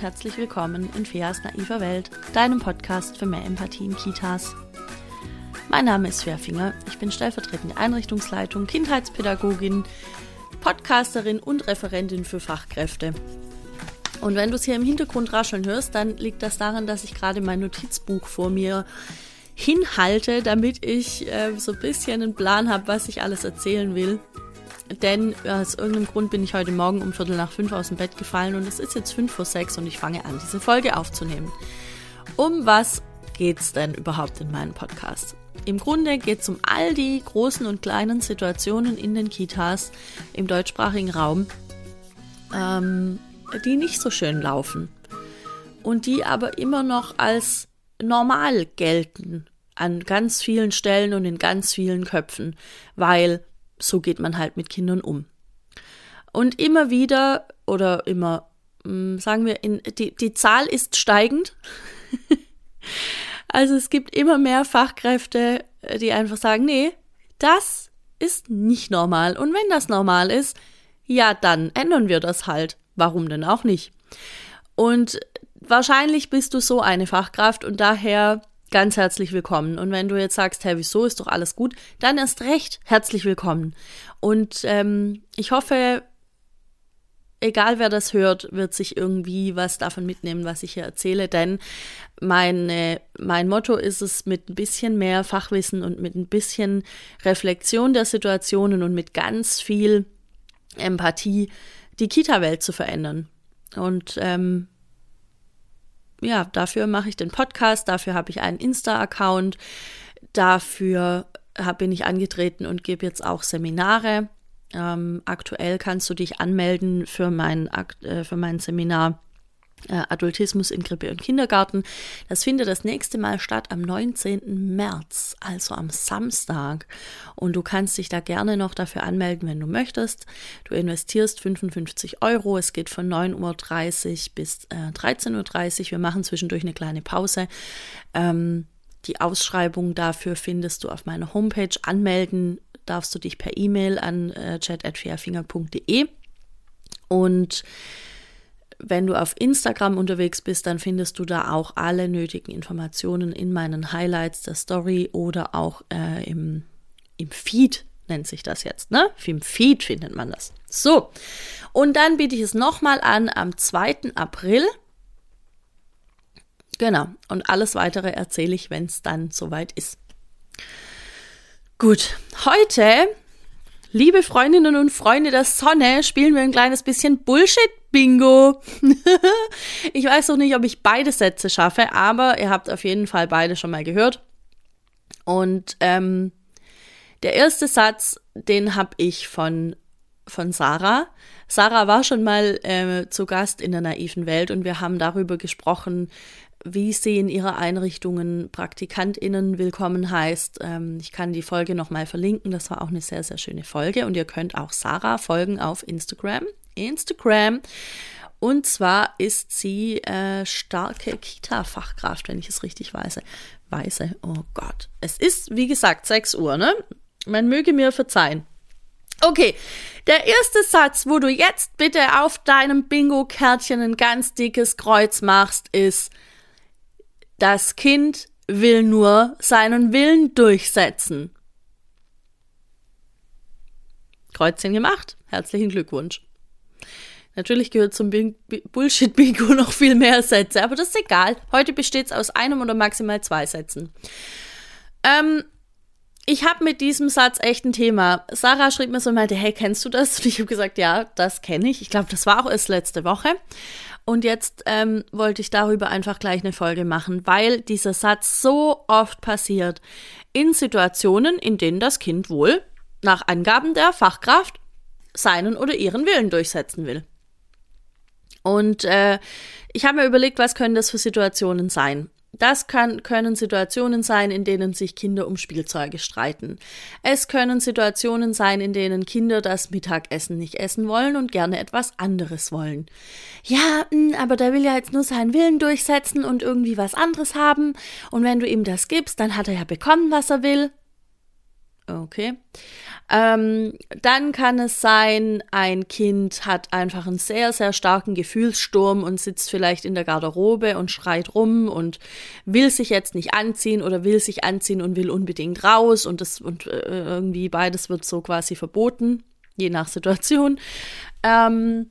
herzlich willkommen in Feas naiver Welt, deinem Podcast für mehr Empathie in Kitas. Mein Name ist Fairfinger, ich bin stellvertretende Einrichtungsleitung, Kindheitspädagogin, Podcasterin und Referentin für Fachkräfte. Und wenn du es hier im Hintergrund rascheln hörst, dann liegt das daran, dass ich gerade mein Notizbuch vor mir hinhalte, damit ich äh, so ein bisschen einen Plan habe, was ich alles erzählen will denn aus irgendeinem Grund bin ich heute Morgen um Viertel nach fünf aus dem Bett gefallen und es ist jetzt fünf vor sechs und ich fange an, diese Folge aufzunehmen. Um was geht's denn überhaupt in meinem Podcast? Im Grunde geht es um all die großen und kleinen Situationen in den Kitas im deutschsprachigen Raum, ähm, die nicht so schön laufen und die aber immer noch als normal gelten an ganz vielen Stellen und in ganz vielen Köpfen, weil so geht man halt mit Kindern um. Und immer wieder oder immer, hm, sagen wir, in, die, die Zahl ist steigend. also es gibt immer mehr Fachkräfte, die einfach sagen, nee, das ist nicht normal. Und wenn das normal ist, ja, dann ändern wir das halt. Warum denn auch nicht? Und wahrscheinlich bist du so eine Fachkraft und daher ganz herzlich willkommen. Und wenn du jetzt sagst, hey, wieso ist doch alles gut, dann erst recht herzlich willkommen. Und ähm, ich hoffe, egal wer das hört, wird sich irgendwie was davon mitnehmen, was ich hier erzähle, denn meine, mein Motto ist es, mit ein bisschen mehr Fachwissen und mit ein bisschen Reflexion der Situationen und mit ganz viel Empathie die Kita-Welt zu verändern. Und ähm, ja, dafür mache ich den Podcast, dafür habe ich einen Insta-Account, dafür hab, bin ich angetreten und gebe jetzt auch Seminare. Ähm, aktuell kannst du dich anmelden für mein, äh, für mein Seminar äh, Adultismus in Krippe und Kindergarten. Das findet das nächste Mal statt am 19. März, also am Samstag. Und du kannst dich da gerne noch dafür anmelden, wenn du möchtest. Du investierst 55 Euro. Es geht von 9.30 Uhr bis äh, 13.30 Uhr. Wir machen zwischendurch eine kleine Pause. Ähm, die Ausschreibung dafür findest du auf meiner Homepage. Anmelden darfst du dich per E-Mail an äh, chat.fairfinger.de. Und wenn du auf Instagram unterwegs bist, dann findest du da auch alle nötigen Informationen in meinen Highlights der Story oder auch äh, im, im Feed nennt sich das jetzt, ne? Im Feed findet man das. So, und dann biete ich es nochmal an am 2. April. Genau, und alles weitere erzähle ich, wenn es dann soweit ist. Gut, heute Liebe Freundinnen und Freunde der Sonne, spielen wir ein kleines bisschen Bullshit-Bingo. ich weiß noch nicht, ob ich beide Sätze schaffe, aber ihr habt auf jeden Fall beide schon mal gehört. Und ähm, der erste Satz, den habe ich von, von Sarah. Sarah war schon mal äh, zu Gast in der naiven Welt und wir haben darüber gesprochen, wie sie in ihrer Einrichtungen PraktikantInnen willkommen heißt. Ähm, ich kann die Folge nochmal verlinken. Das war auch eine sehr, sehr schöne Folge. Und ihr könnt auch Sarah folgen auf Instagram. Instagram. Und zwar ist sie äh, starke Kita-Fachkraft, wenn ich es richtig weiß. Weise, oh Gott. Es ist, wie gesagt, 6 Uhr, ne? Man möge mir verzeihen. Okay, der erste Satz, wo du jetzt bitte auf deinem Bingo-Kärtchen ein ganz dickes Kreuz machst, ist, das Kind will nur seinen Willen durchsetzen. Kreuzchen gemacht. Herzlichen Glückwunsch. Natürlich gehört zum Bullshit-Bingo noch viel mehr Sätze, aber das ist egal. Heute besteht es aus einem oder maximal zwei Sätzen. Ähm, ich habe mit diesem Satz echt ein Thema. Sarah schrieb mir so meinte, hey, kennst du das? Und ich habe gesagt, ja, das kenne ich. Ich glaube, das war auch erst letzte Woche. Und jetzt ähm, wollte ich darüber einfach gleich eine Folge machen, weil dieser Satz so oft passiert in Situationen, in denen das Kind wohl nach Angaben der Fachkraft seinen oder ihren Willen durchsetzen will. Und äh, ich habe mir überlegt, was können das für Situationen sein? Das kann, können Situationen sein, in denen sich Kinder um Spielzeuge streiten. Es können Situationen sein, in denen Kinder das Mittagessen nicht essen wollen und gerne etwas anderes wollen. Ja, aber der will ja jetzt nur seinen Willen durchsetzen und irgendwie was anderes haben. Und wenn du ihm das gibst, dann hat er ja bekommen, was er will. Okay. Ähm, dann kann es sein, ein Kind hat einfach einen sehr, sehr starken Gefühlssturm und sitzt vielleicht in der Garderobe und schreit rum und will sich jetzt nicht anziehen oder will sich anziehen und will unbedingt raus und das und äh, irgendwie beides wird so quasi verboten, je nach Situation. Ähm,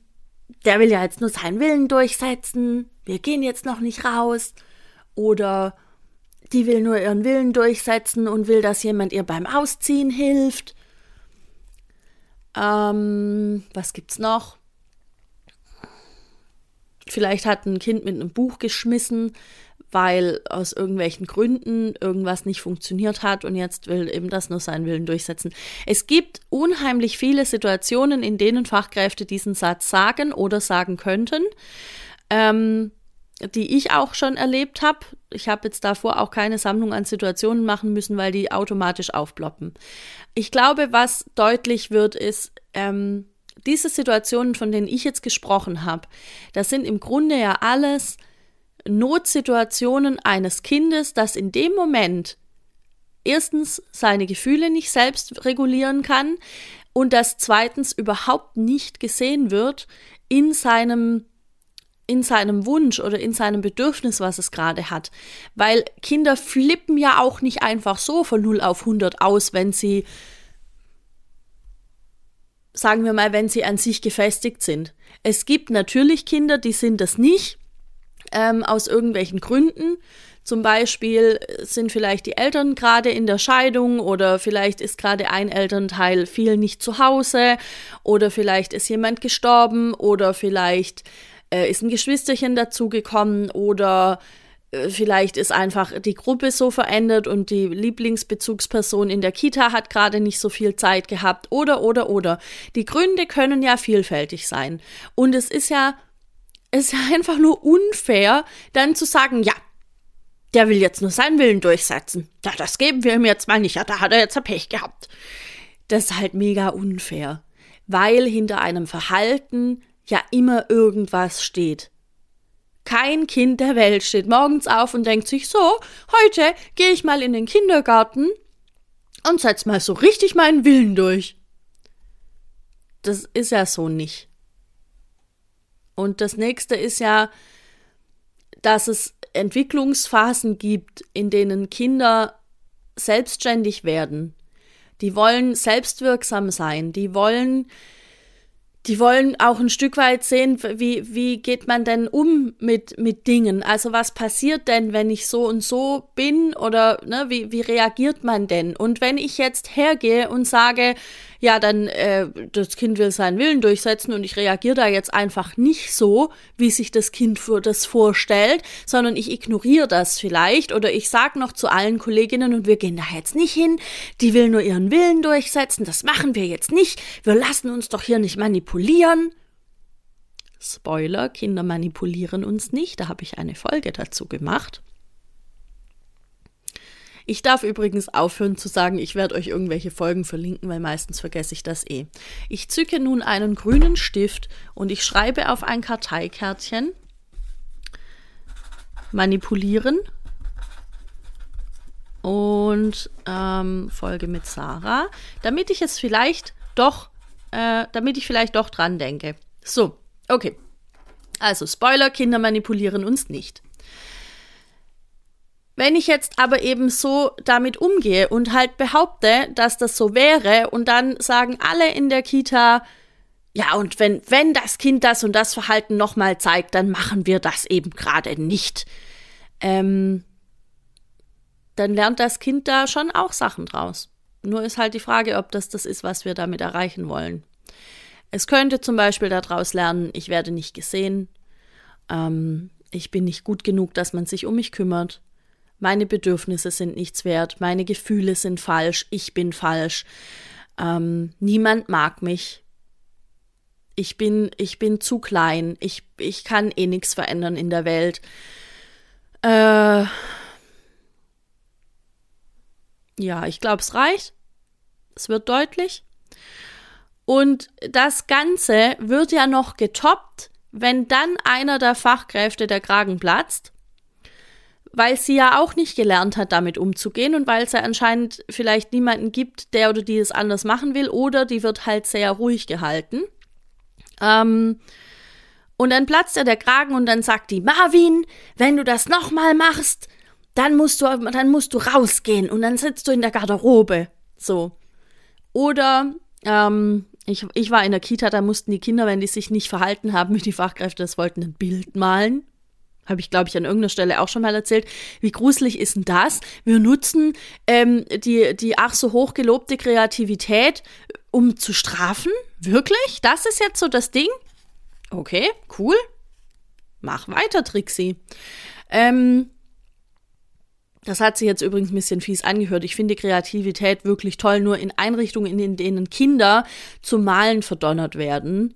der will ja jetzt nur seinen Willen durchsetzen. Wir gehen jetzt noch nicht raus. Oder die will nur ihren Willen durchsetzen und will, dass jemand ihr beim Ausziehen hilft. Ähm, was gibt's noch? Vielleicht hat ein Kind mit einem Buch geschmissen, weil aus irgendwelchen Gründen irgendwas nicht funktioniert hat und jetzt will eben das nur seinen Willen durchsetzen. Es gibt unheimlich viele Situationen, in denen Fachkräfte diesen Satz sagen oder sagen könnten. Ähm, die ich auch schon erlebt habe. Ich habe jetzt davor auch keine Sammlung an Situationen machen müssen, weil die automatisch aufploppen. Ich glaube, was deutlich wird, ist, ähm, diese Situationen, von denen ich jetzt gesprochen habe, das sind im Grunde ja alles Notsituationen eines Kindes, das in dem Moment erstens seine Gefühle nicht selbst regulieren kann und das zweitens überhaupt nicht gesehen wird in seinem in seinem Wunsch oder in seinem Bedürfnis, was es gerade hat. Weil Kinder flippen ja auch nicht einfach so von 0 auf 100 aus, wenn sie, sagen wir mal, wenn sie an sich gefestigt sind. Es gibt natürlich Kinder, die sind das nicht, ähm, aus irgendwelchen Gründen. Zum Beispiel sind vielleicht die Eltern gerade in der Scheidung oder vielleicht ist gerade ein Elternteil viel nicht zu Hause oder vielleicht ist jemand gestorben oder vielleicht äh, ist ein Geschwisterchen dazugekommen oder äh, vielleicht ist einfach die Gruppe so verändert und die Lieblingsbezugsperson in der Kita hat gerade nicht so viel Zeit gehabt oder oder oder. Die Gründe können ja vielfältig sein. Und es ist ja, es ist ja einfach nur unfair, dann zu sagen, ja, der will jetzt nur seinen Willen durchsetzen. Ja, das geben wir ihm jetzt mal nicht. Ja, da hat er jetzt ein Pech gehabt. Das ist halt mega unfair. Weil hinter einem Verhalten ja immer irgendwas steht. Kein Kind der Welt steht morgens auf und denkt sich so, heute gehe ich mal in den Kindergarten und setz mal so richtig meinen Willen durch. Das ist ja so nicht. Und das nächste ist ja, dass es Entwicklungsphasen gibt, in denen Kinder selbstständig werden. Die wollen selbstwirksam sein, die wollen die wollen auch ein Stück weit sehen, wie, wie geht man denn um mit, mit Dingen? Also was passiert denn, wenn ich so und so bin oder ne, wie, wie reagiert man denn? Und wenn ich jetzt hergehe und sage, ja, dann äh, das Kind will seinen Willen durchsetzen und ich reagiere da jetzt einfach nicht so, wie sich das Kind für das vorstellt, sondern ich ignoriere das vielleicht oder ich sage noch zu allen Kolleginnen und wir gehen da jetzt nicht hin, die will nur ihren Willen durchsetzen, das machen wir jetzt nicht, wir lassen uns doch hier nicht manipulieren. Spoiler, Kinder manipulieren uns nicht, da habe ich eine Folge dazu gemacht. Ich darf übrigens aufhören zu sagen, ich werde euch irgendwelche Folgen verlinken, weil meistens vergesse ich das eh. Ich zücke nun einen grünen Stift und ich schreibe auf ein Karteikärtchen manipulieren und ähm, Folge mit Sarah, damit ich es vielleicht doch, äh, damit ich vielleicht doch dran denke. So, okay. Also Spoiler, Kinder manipulieren uns nicht. Wenn ich jetzt aber eben so damit umgehe und halt behaupte, dass das so wäre und dann sagen alle in der Kita, ja, und wenn, wenn das Kind das und das Verhalten nochmal zeigt, dann machen wir das eben gerade nicht. Ähm, dann lernt das Kind da schon auch Sachen draus. Nur ist halt die Frage, ob das das ist, was wir damit erreichen wollen. Es könnte zum Beispiel daraus lernen, ich werde nicht gesehen, ähm, ich bin nicht gut genug, dass man sich um mich kümmert, meine Bedürfnisse sind nichts wert, meine Gefühle sind falsch, ich bin falsch, ähm, niemand mag mich. Ich bin, ich bin zu klein, ich, ich kann eh nichts verändern in der Welt. Äh, ja, ich glaube, es reicht. Es wird deutlich. Und das Ganze wird ja noch getoppt, wenn dann einer der Fachkräfte der Kragen platzt weil sie ja auch nicht gelernt hat, damit umzugehen und weil es ja anscheinend vielleicht niemanden gibt, der oder die es anders machen will oder die wird halt sehr ruhig gehalten. Ähm, und dann platzt ja der Kragen und dann sagt die Marvin, wenn du das nochmal machst, dann musst du, dann musst du rausgehen und dann sitzt du in der Garderobe. So. Oder ähm, ich, ich war in der Kita, da mussten die Kinder, wenn die sich nicht verhalten haben, wie die Fachkräfte das wollten, ein Bild malen. Habe ich, glaube ich, an irgendeiner Stelle auch schon mal erzählt. Wie gruselig ist denn das? Wir nutzen ähm, die, die ach so hoch gelobte Kreativität, um zu strafen? Wirklich? Das ist jetzt so das Ding? Okay, cool. Mach weiter, Trixie. Ähm, das hat sich jetzt übrigens ein bisschen fies angehört. Ich finde Kreativität wirklich toll, nur in Einrichtungen, in denen Kinder zum Malen verdonnert werden.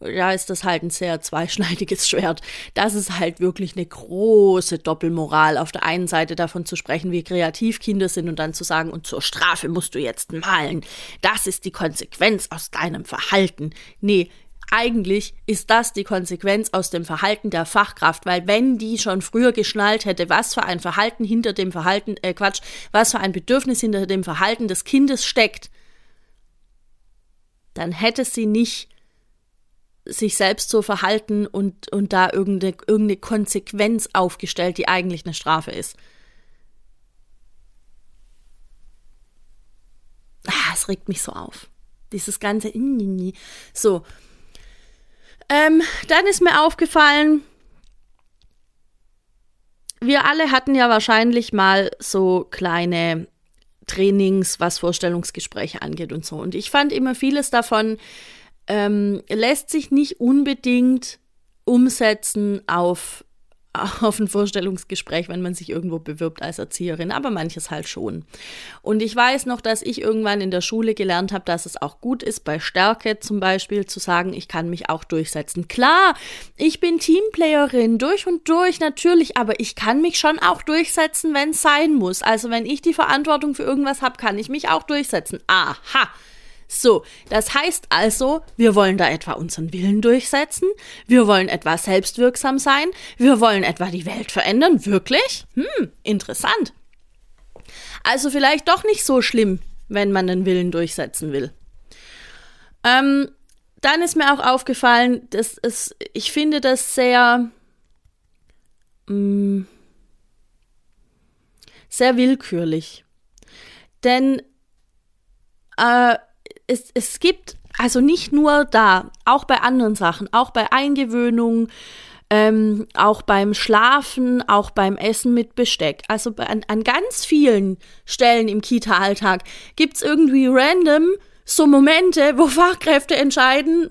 Ja, ist das halt ein sehr zweischneidiges Schwert. Das ist halt wirklich eine große Doppelmoral. Auf der einen Seite davon zu sprechen, wie kreativ Kinder sind und dann zu sagen, und zur Strafe musst du jetzt malen. Das ist die Konsequenz aus deinem Verhalten. Nee, eigentlich ist das die Konsequenz aus dem Verhalten der Fachkraft, weil wenn die schon früher geschnallt hätte, was für ein Verhalten hinter dem Verhalten, äh Quatsch, was für ein Bedürfnis hinter dem Verhalten des Kindes steckt, dann hätte sie nicht sich selbst so verhalten und, und da irgendeine, irgendeine Konsequenz aufgestellt, die eigentlich eine Strafe ist. Ah, es regt mich so auf. Dieses ganze so. Ähm, dann ist mir aufgefallen, wir alle hatten ja wahrscheinlich mal so kleine Trainings, was Vorstellungsgespräche angeht und so. Und ich fand immer vieles davon ähm, lässt sich nicht unbedingt umsetzen auf auf ein Vorstellungsgespräch, wenn man sich irgendwo bewirbt als Erzieherin, aber manches halt schon. Und ich weiß noch, dass ich irgendwann in der Schule gelernt habe, dass es auch gut ist, bei Stärke zum Beispiel zu sagen, ich kann mich auch durchsetzen. Klar, ich bin Teamplayerin durch und durch natürlich, aber ich kann mich schon auch durchsetzen, wenn es sein muss. Also wenn ich die Verantwortung für irgendwas habe, kann ich mich auch durchsetzen. Aha. So, das heißt also, wir wollen da etwa unseren Willen durchsetzen, wir wollen etwa selbstwirksam sein, wir wollen etwa die Welt verändern, wirklich? Hm, interessant. Also vielleicht doch nicht so schlimm, wenn man den Willen durchsetzen will. Ähm, dann ist mir auch aufgefallen, dass es, ich finde das sehr, mh, hm, sehr willkürlich. Denn äh, es, es gibt, also nicht nur da, auch bei anderen Sachen, auch bei Eingewöhnung, ähm, auch beim Schlafen, auch beim Essen mit Besteck. Also an, an ganz vielen Stellen im Kita-Alltag gibt es irgendwie random so Momente, wo Fachkräfte entscheiden,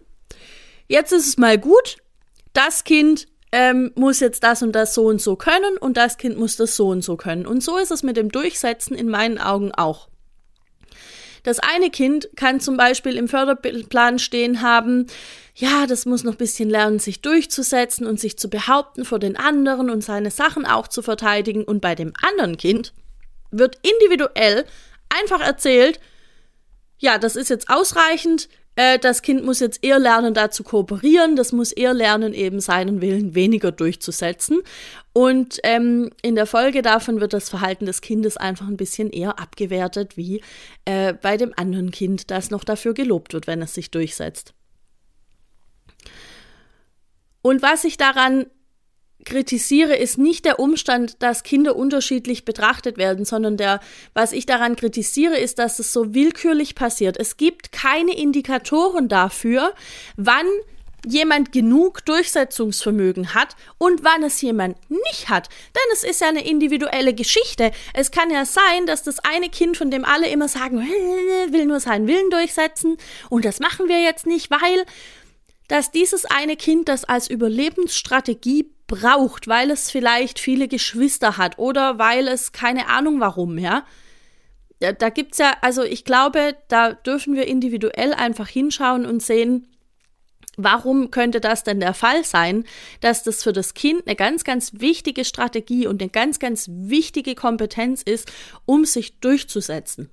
jetzt ist es mal gut, das Kind ähm, muss jetzt das und das so und so können und das Kind muss das so und so können. Und so ist es mit dem Durchsetzen in meinen Augen auch. Das eine Kind kann zum Beispiel im Förderplan stehen haben, ja, das muss noch ein bisschen lernen, sich durchzusetzen und sich zu behaupten vor den anderen und seine Sachen auch zu verteidigen. Und bei dem anderen Kind wird individuell einfach erzählt, ja, das ist jetzt ausreichend, äh, das Kind muss jetzt eher lernen, da zu kooperieren, das muss eher lernen, eben seinen Willen weniger durchzusetzen. Und ähm, in der Folge davon wird das Verhalten des Kindes einfach ein bisschen eher abgewertet, wie äh, bei dem anderen Kind, das noch dafür gelobt wird, wenn es sich durchsetzt. Und was ich daran kritisiere, ist nicht der Umstand, dass Kinder unterschiedlich betrachtet werden, sondern der, was ich daran kritisiere, ist, dass es so willkürlich passiert. Es gibt keine Indikatoren dafür, wann jemand genug Durchsetzungsvermögen hat und wann es jemand nicht hat. Denn es ist ja eine individuelle Geschichte. Es kann ja sein, dass das eine Kind, von dem alle immer sagen, will nur seinen Willen durchsetzen und das machen wir jetzt nicht, weil dass dieses eine Kind das als Überlebensstrategie braucht, weil es vielleicht viele Geschwister hat oder weil es keine Ahnung warum, ja. Da, da gibt's ja, also ich glaube, da dürfen wir individuell einfach hinschauen und sehen, Warum könnte das denn der Fall sein, dass das für das Kind eine ganz, ganz wichtige Strategie und eine ganz, ganz wichtige Kompetenz ist, um sich durchzusetzen?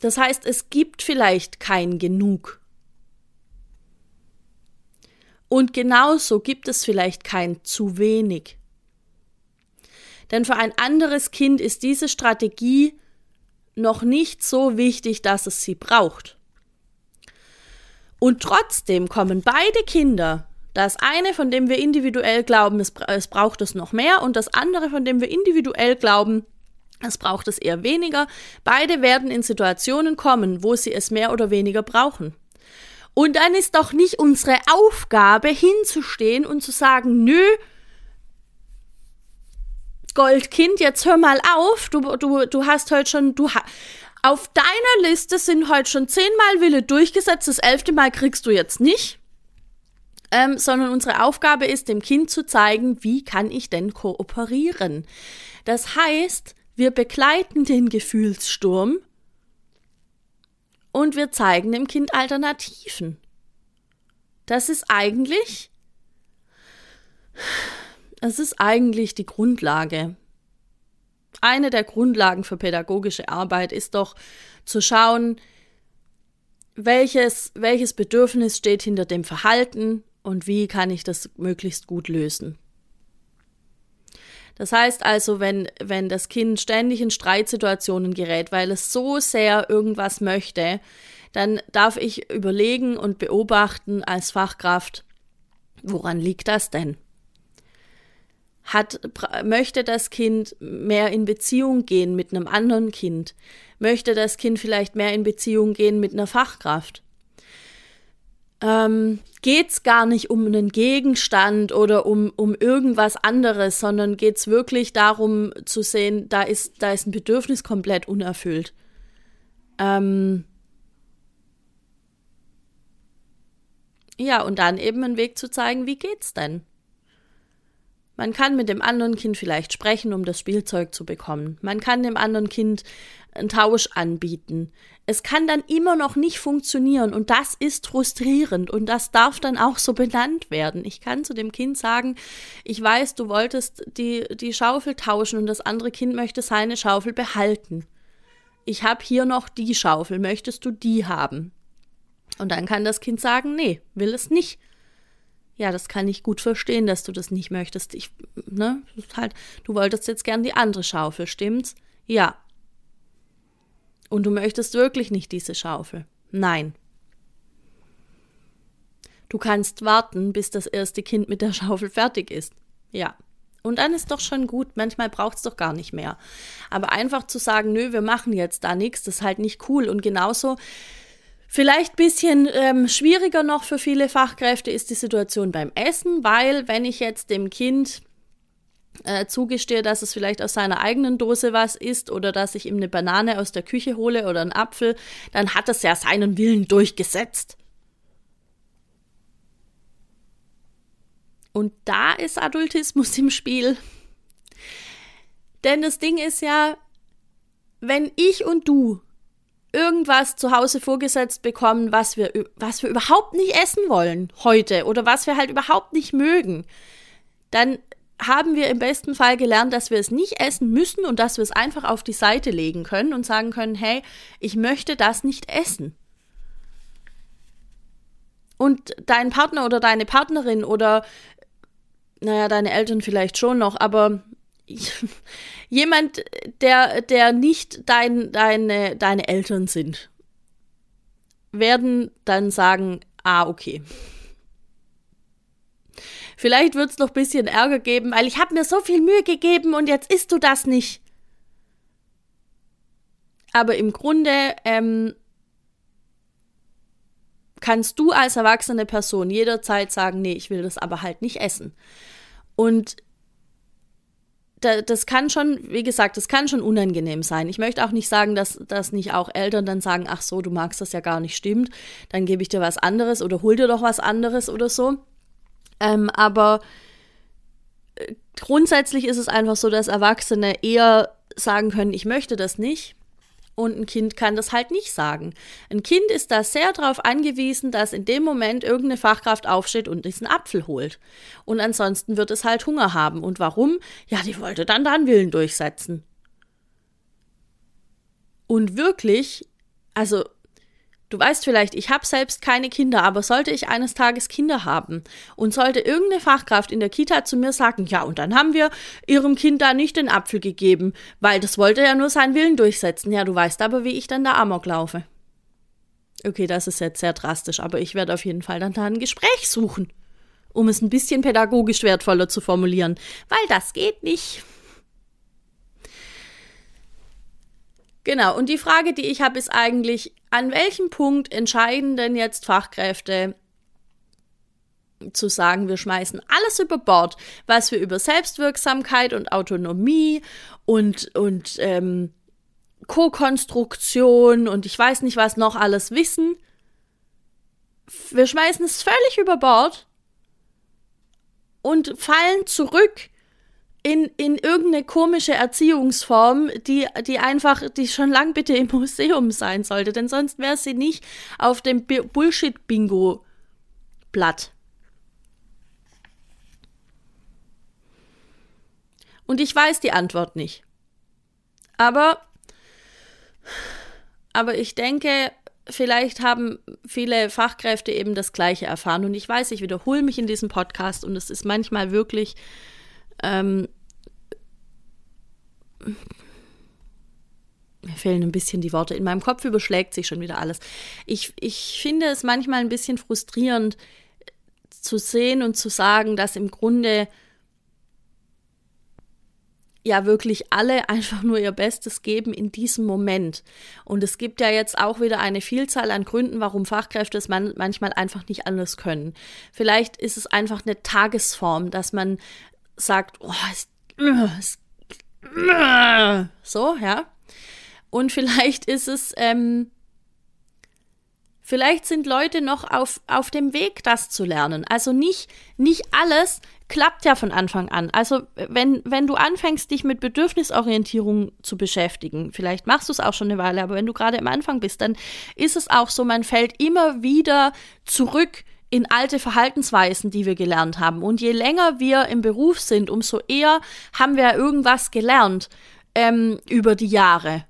Das heißt, es gibt vielleicht kein Genug Und genauso gibt es vielleicht kein zu wenig. Denn für ein anderes Kind ist diese Strategie noch nicht so wichtig, dass es sie braucht. Und trotzdem kommen beide Kinder, das eine, von dem wir individuell glauben, es, braucht es noch mehr, und das andere, von dem wir individuell glauben, es braucht es eher weniger. Beide werden in Situationen kommen, wo sie es mehr oder weniger brauchen. Und dann ist doch nicht unsere Aufgabe, hinzustehen und zu sagen, nö, Goldkind, jetzt hör mal auf, du, du, du hast heute schon, du auf deiner Liste sind heute schon zehnmal Wille durchgesetzt, das elfte Mal kriegst du jetzt nicht. Ähm, sondern unsere Aufgabe ist, dem Kind zu zeigen, wie kann ich denn kooperieren. Das heißt, wir begleiten den Gefühlssturm und wir zeigen dem Kind Alternativen. Das ist eigentlich, das ist eigentlich die Grundlage. Eine der Grundlagen für pädagogische Arbeit ist doch zu schauen, welches, welches Bedürfnis steht hinter dem Verhalten und wie kann ich das möglichst gut lösen. Das heißt also, wenn, wenn das Kind ständig in Streitsituationen gerät, weil es so sehr irgendwas möchte, dann darf ich überlegen und beobachten als Fachkraft, woran liegt das denn? Hat, möchte das Kind mehr in Beziehung gehen mit einem anderen Kind? Möchte das Kind vielleicht mehr in Beziehung gehen mit einer Fachkraft? Ähm, geht es gar nicht um einen Gegenstand oder um, um irgendwas anderes, sondern geht es wirklich darum zu sehen, da ist, da ist ein Bedürfnis komplett unerfüllt. Ähm ja, und dann eben einen Weg zu zeigen, wie geht's denn? Man kann mit dem anderen Kind vielleicht sprechen, um das Spielzeug zu bekommen. Man kann dem anderen Kind einen Tausch anbieten. Es kann dann immer noch nicht funktionieren und das ist frustrierend und das darf dann auch so benannt werden. Ich kann zu dem Kind sagen, ich weiß, du wolltest die, die Schaufel tauschen und das andere Kind möchte seine Schaufel behalten. Ich habe hier noch die Schaufel, möchtest du die haben? Und dann kann das Kind sagen, nee, will es nicht. Ja, das kann ich gut verstehen, dass du das nicht möchtest. Ich, ne, halt, du wolltest jetzt gern die andere Schaufel, stimmt's? Ja, und du möchtest wirklich nicht diese Schaufel. Nein. Du kannst warten, bis das erste Kind mit der Schaufel fertig ist. Ja. Und dann ist doch schon gut. Manchmal braucht es doch gar nicht mehr. Aber einfach zu sagen, nö, wir machen jetzt da nichts, das ist halt nicht cool. Und genauso, vielleicht bisschen ähm, schwieriger noch für viele Fachkräfte ist die Situation beim Essen, weil wenn ich jetzt dem Kind äh, zugestehe, dass es vielleicht aus seiner eigenen Dose was isst oder dass ich ihm eine Banane aus der Küche hole oder einen Apfel, dann hat es ja seinen Willen durchgesetzt. Und da ist Adultismus im Spiel. Denn das Ding ist ja, wenn ich und du irgendwas zu Hause vorgesetzt bekommen, was wir, was wir überhaupt nicht essen wollen heute oder was wir halt überhaupt nicht mögen, dann haben wir im besten Fall gelernt, dass wir es nicht essen müssen und dass wir es einfach auf die Seite legen können und sagen können, hey, ich möchte das nicht essen. Und dein Partner oder deine Partnerin oder, naja, deine Eltern vielleicht schon noch, aber jemand, der, der nicht dein, deine, deine Eltern sind, werden dann sagen, ah, okay. Vielleicht wird es noch ein bisschen Ärger geben, weil ich habe mir so viel Mühe gegeben und jetzt isst du das nicht. Aber im Grunde ähm, kannst du als erwachsene Person jederzeit sagen, nee, ich will das aber halt nicht essen. Und das kann schon, wie gesagt, das kann schon unangenehm sein. Ich möchte auch nicht sagen, dass, dass nicht auch Eltern dann sagen, ach so, du magst das ja gar nicht, stimmt, dann gebe ich dir was anderes oder hol dir doch was anderes oder so. Ähm, aber äh, grundsätzlich ist es einfach so, dass Erwachsene eher sagen können, ich möchte das nicht. Und ein Kind kann das halt nicht sagen. Ein Kind ist da sehr darauf angewiesen, dass in dem Moment irgendeine Fachkraft aufsteht und diesen Apfel holt. Und ansonsten wird es halt Hunger haben. Und warum? Ja, die wollte dann dann Willen durchsetzen. Und wirklich, also Du weißt vielleicht, ich habe selbst keine Kinder, aber sollte ich eines Tages Kinder haben und sollte irgendeine Fachkraft in der Kita zu mir sagen, ja, und dann haben wir ihrem Kind da nicht den Apfel gegeben, weil das wollte ja nur seinen Willen durchsetzen. Ja, du weißt aber, wie ich dann da Amok laufe. Okay, das ist jetzt sehr drastisch, aber ich werde auf jeden Fall dann da ein Gespräch suchen, um es ein bisschen pädagogisch wertvoller zu formulieren, weil das geht nicht. Genau, und die Frage, die ich habe, ist eigentlich, an welchem Punkt entscheiden denn jetzt Fachkräfte zu sagen, wir schmeißen alles über Bord, was wir über Selbstwirksamkeit und Autonomie und, und ähm, Co-Konstruktion und ich weiß nicht, was noch alles wissen. Wir schmeißen es völlig über Bord und fallen zurück in, in irgendeine komische Erziehungsform, die, die einfach, die schon lang bitte im Museum sein sollte, denn sonst wäre sie nicht auf dem Bullshit-Bingo-Blatt. Und ich weiß die Antwort nicht. Aber, aber ich denke, vielleicht haben viele Fachkräfte eben das Gleiche erfahren. Und ich weiß, ich wiederhole mich in diesem Podcast und es ist manchmal wirklich ähm, mir fehlen ein bisschen die Worte. In meinem Kopf überschlägt sich schon wieder alles. Ich, ich finde es manchmal ein bisschen frustrierend zu sehen und zu sagen, dass im Grunde ja wirklich alle einfach nur ihr Bestes geben in diesem Moment. Und es gibt ja jetzt auch wieder eine Vielzahl an Gründen, warum Fachkräfte es man manchmal einfach nicht anders können. Vielleicht ist es einfach eine Tagesform, dass man sagt, oh, es, es, so, ja. Und vielleicht ist es, ähm, vielleicht sind Leute noch auf, auf dem Weg, das zu lernen. Also nicht, nicht alles klappt ja von Anfang an. Also wenn, wenn du anfängst, dich mit Bedürfnisorientierung zu beschäftigen, vielleicht machst du es auch schon eine Weile, aber wenn du gerade am Anfang bist, dann ist es auch so, man fällt immer wieder zurück in alte Verhaltensweisen, die wir gelernt haben. Und je länger wir im Beruf sind, umso eher haben wir irgendwas gelernt ähm, über die Jahre,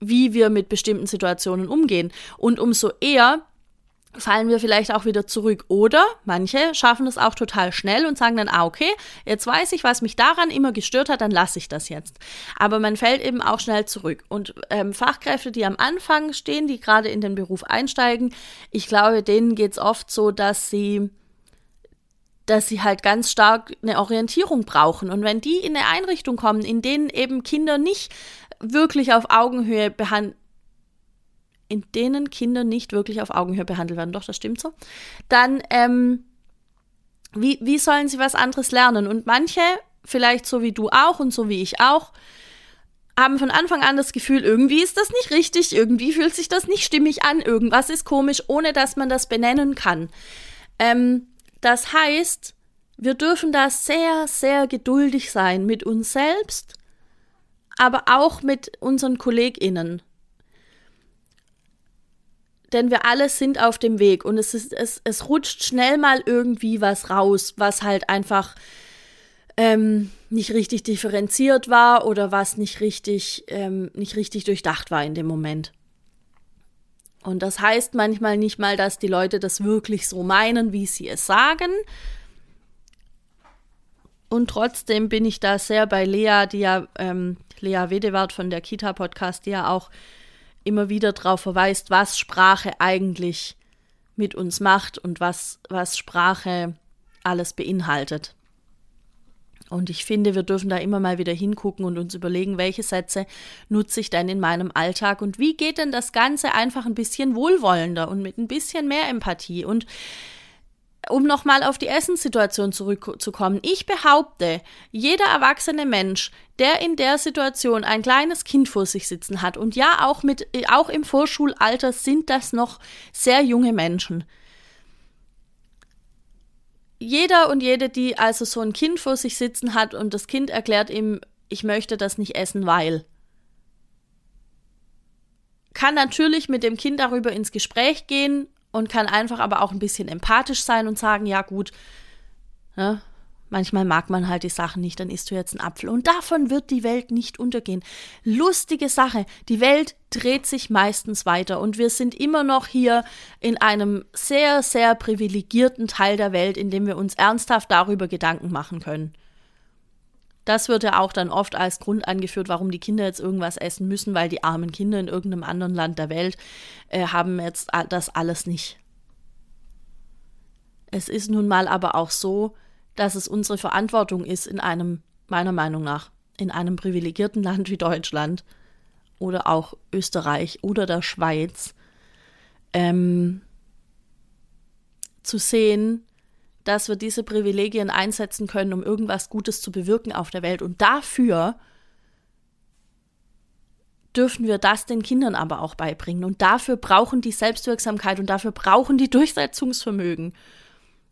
wie wir mit bestimmten Situationen umgehen. Und umso eher fallen wir vielleicht auch wieder zurück. Oder manche schaffen es auch total schnell und sagen dann, ah, okay, jetzt weiß ich, was mich daran immer gestört hat, dann lasse ich das jetzt. Aber man fällt eben auch schnell zurück. Und ähm, Fachkräfte, die am Anfang stehen, die gerade in den Beruf einsteigen, ich glaube, denen geht es oft so, dass sie dass sie halt ganz stark eine Orientierung brauchen. Und wenn die in eine Einrichtung kommen, in denen eben Kinder nicht wirklich auf Augenhöhe behandelt in denen Kinder nicht wirklich auf Augenhöhe behandelt werden, doch, das stimmt so, dann, ähm, wie, wie sollen sie was anderes lernen? Und manche, vielleicht so wie du auch und so wie ich auch, haben von Anfang an das Gefühl, irgendwie ist das nicht richtig, irgendwie fühlt sich das nicht stimmig an, irgendwas ist komisch, ohne dass man das benennen kann. Ähm, das heißt, wir dürfen da sehr, sehr geduldig sein mit uns selbst, aber auch mit unseren KollegInnen denn wir alle sind auf dem Weg und es, ist, es, es rutscht schnell mal irgendwie was raus, was halt einfach ähm, nicht richtig differenziert war oder was nicht richtig, ähm, nicht richtig durchdacht war in dem Moment. Und das heißt manchmal nicht mal, dass die Leute das wirklich so meinen, wie sie es sagen. Und trotzdem bin ich da sehr bei Lea, die ja, ähm, Lea Wedewart von der Kita-Podcast, die ja auch immer wieder darauf verweist, was Sprache eigentlich mit uns macht und was, was Sprache alles beinhaltet. Und ich finde, wir dürfen da immer mal wieder hingucken und uns überlegen, welche Sätze nutze ich denn in meinem Alltag und wie geht denn das Ganze einfach ein bisschen wohlwollender und mit ein bisschen mehr Empathie. Und um nochmal auf die Essenssituation zurückzukommen, ich behaupte, jeder erwachsene Mensch, der in der Situation ein kleines Kind vor sich sitzen hat, und ja, auch mit, auch im Vorschulalter sind das noch sehr junge Menschen. Jeder und jede, die also so ein Kind vor sich sitzen hat und das Kind erklärt ihm, ich möchte das nicht essen, weil, kann natürlich mit dem Kind darüber ins Gespräch gehen und kann einfach aber auch ein bisschen empathisch sein und sagen, ja gut, ne, Manchmal mag man halt die Sachen nicht, dann isst du jetzt einen Apfel. Und davon wird die Welt nicht untergehen. Lustige Sache. Die Welt dreht sich meistens weiter und wir sind immer noch hier in einem sehr, sehr privilegierten Teil der Welt, in dem wir uns ernsthaft darüber Gedanken machen können. Das wird ja auch dann oft als Grund angeführt, warum die Kinder jetzt irgendwas essen müssen, weil die armen Kinder in irgendeinem anderen Land der Welt äh, haben jetzt das alles nicht. Es ist nun mal aber auch so, dass es unsere Verantwortung ist, in einem, meiner Meinung nach, in einem privilegierten Land wie Deutschland oder auch Österreich oder der Schweiz, ähm, zu sehen, dass wir diese Privilegien einsetzen können, um irgendwas Gutes zu bewirken auf der Welt. Und dafür dürfen wir das den Kindern aber auch beibringen. Und dafür brauchen die Selbstwirksamkeit und dafür brauchen die Durchsetzungsvermögen.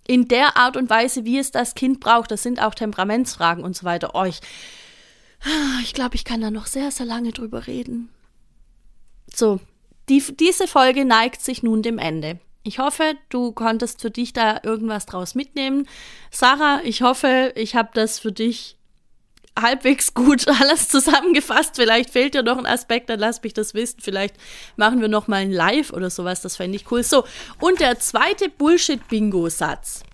In der Art und Weise, wie es das Kind braucht. Das sind auch Temperamentsfragen und so weiter. Oh, ich, ich glaube, ich kann da noch sehr, sehr lange drüber reden. So, die, diese Folge neigt sich nun dem Ende. Ich hoffe, du konntest für dich da irgendwas draus mitnehmen. Sarah, ich hoffe, ich habe das für dich halbwegs gut alles zusammengefasst. Vielleicht fehlt dir noch ein Aspekt, dann lass mich das wissen. Vielleicht machen wir noch mal ein Live oder sowas, das fände ich cool. So, und der zweite Bullshit-Bingo-Satz,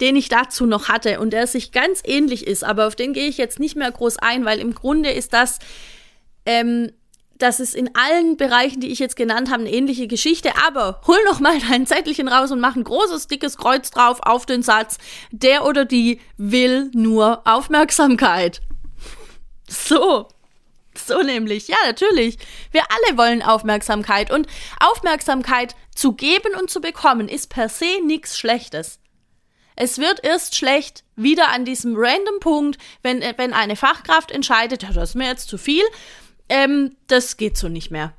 den ich dazu noch hatte und der sich ganz ähnlich ist, aber auf den gehe ich jetzt nicht mehr groß ein, weil im Grunde ist das ähm, das ist in allen Bereichen, die ich jetzt genannt habe, eine ähnliche Geschichte. Aber hol noch mal dein Zettelchen raus und mach ein großes, dickes Kreuz drauf auf den Satz. Der oder die will nur Aufmerksamkeit. So. So nämlich. Ja, natürlich. Wir alle wollen Aufmerksamkeit. Und Aufmerksamkeit zu geben und zu bekommen ist per se nichts Schlechtes. Es wird erst schlecht wieder an diesem random Punkt, wenn, wenn eine Fachkraft entscheidet, ja, das ist mir jetzt zu viel ähm, das geht so nicht mehr.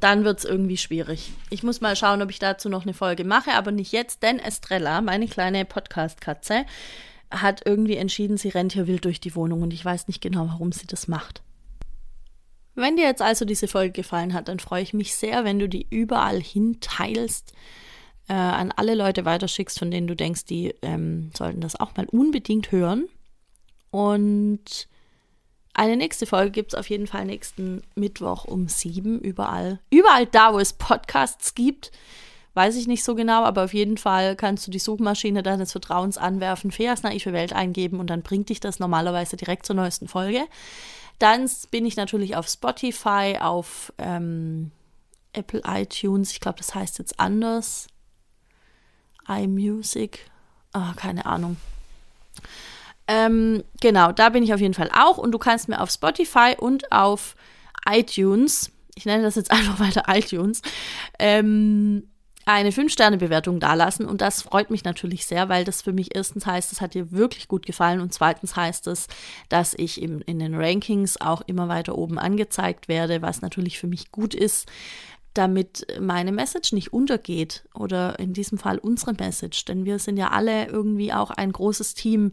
Dann wird es irgendwie schwierig. Ich muss mal schauen, ob ich dazu noch eine Folge mache, aber nicht jetzt, denn Estrella, meine kleine Podcast-Katze, hat irgendwie entschieden, sie rennt hier wild durch die Wohnung und ich weiß nicht genau, warum sie das macht. Wenn dir jetzt also diese Folge gefallen hat, dann freue ich mich sehr, wenn du die überall hin teilst, äh, an alle Leute weiterschickst, von denen du denkst, die ähm, sollten das auch mal unbedingt hören. Und eine nächste Folge gibt es auf jeden Fall nächsten Mittwoch um sieben, überall. Überall da, wo es Podcasts gibt. Weiß ich nicht so genau, aber auf jeden Fall kannst du die Suchmaschine deines Vertrauens anwerfen, Feas naive Welt eingeben und dann bringt dich das normalerweise direkt zur neuesten Folge. Dann bin ich natürlich auf Spotify, auf ähm, Apple iTunes, ich glaube, das heißt jetzt anders. iMusic, ah, keine Ahnung. Ähm, genau, da bin ich auf jeden Fall auch. Und du kannst mir auf Spotify und auf iTunes, ich nenne das jetzt einfach weiter iTunes, ähm, eine 5-Sterne-Bewertung dalassen. Und das freut mich natürlich sehr, weil das für mich erstens heißt, es hat dir wirklich gut gefallen. Und zweitens heißt es, dass ich im, in den Rankings auch immer weiter oben angezeigt werde, was natürlich für mich gut ist, damit meine Message nicht untergeht oder in diesem Fall unsere Message, denn wir sind ja alle irgendwie auch ein großes Team,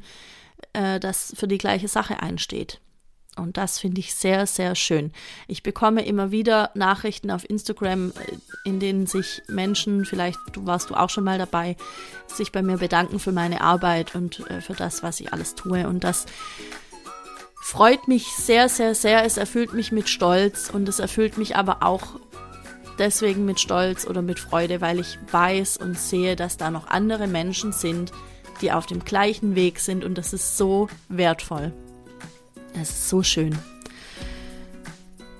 äh, das für die gleiche Sache einsteht. Und das finde ich sehr, sehr schön. Ich bekomme immer wieder Nachrichten auf Instagram, äh, in denen sich Menschen, vielleicht warst du auch schon mal dabei, sich bei mir bedanken für meine Arbeit und äh, für das, was ich alles tue. Und das freut mich sehr, sehr, sehr. Es erfüllt mich mit Stolz und es erfüllt mich aber auch deswegen mit Stolz oder mit Freude, weil ich weiß und sehe, dass da noch andere Menschen sind, die auf dem gleichen Weg sind und das ist so wertvoll. Das ist so schön.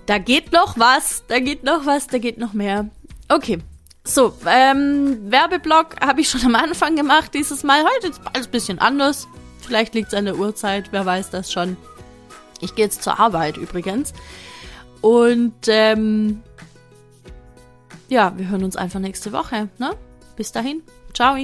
Da geht noch was, da geht noch was, da geht noch mehr. Okay, so, ähm, Werbeblock habe ich schon am Anfang gemacht dieses Mal. Heute ist alles ein bisschen anders. Vielleicht liegt es an der Uhrzeit, wer weiß das schon. Ich gehe jetzt zur Arbeit übrigens. Und ähm, ja, wir hören uns einfach nächste Woche. Ne? Bis dahin. Ciao.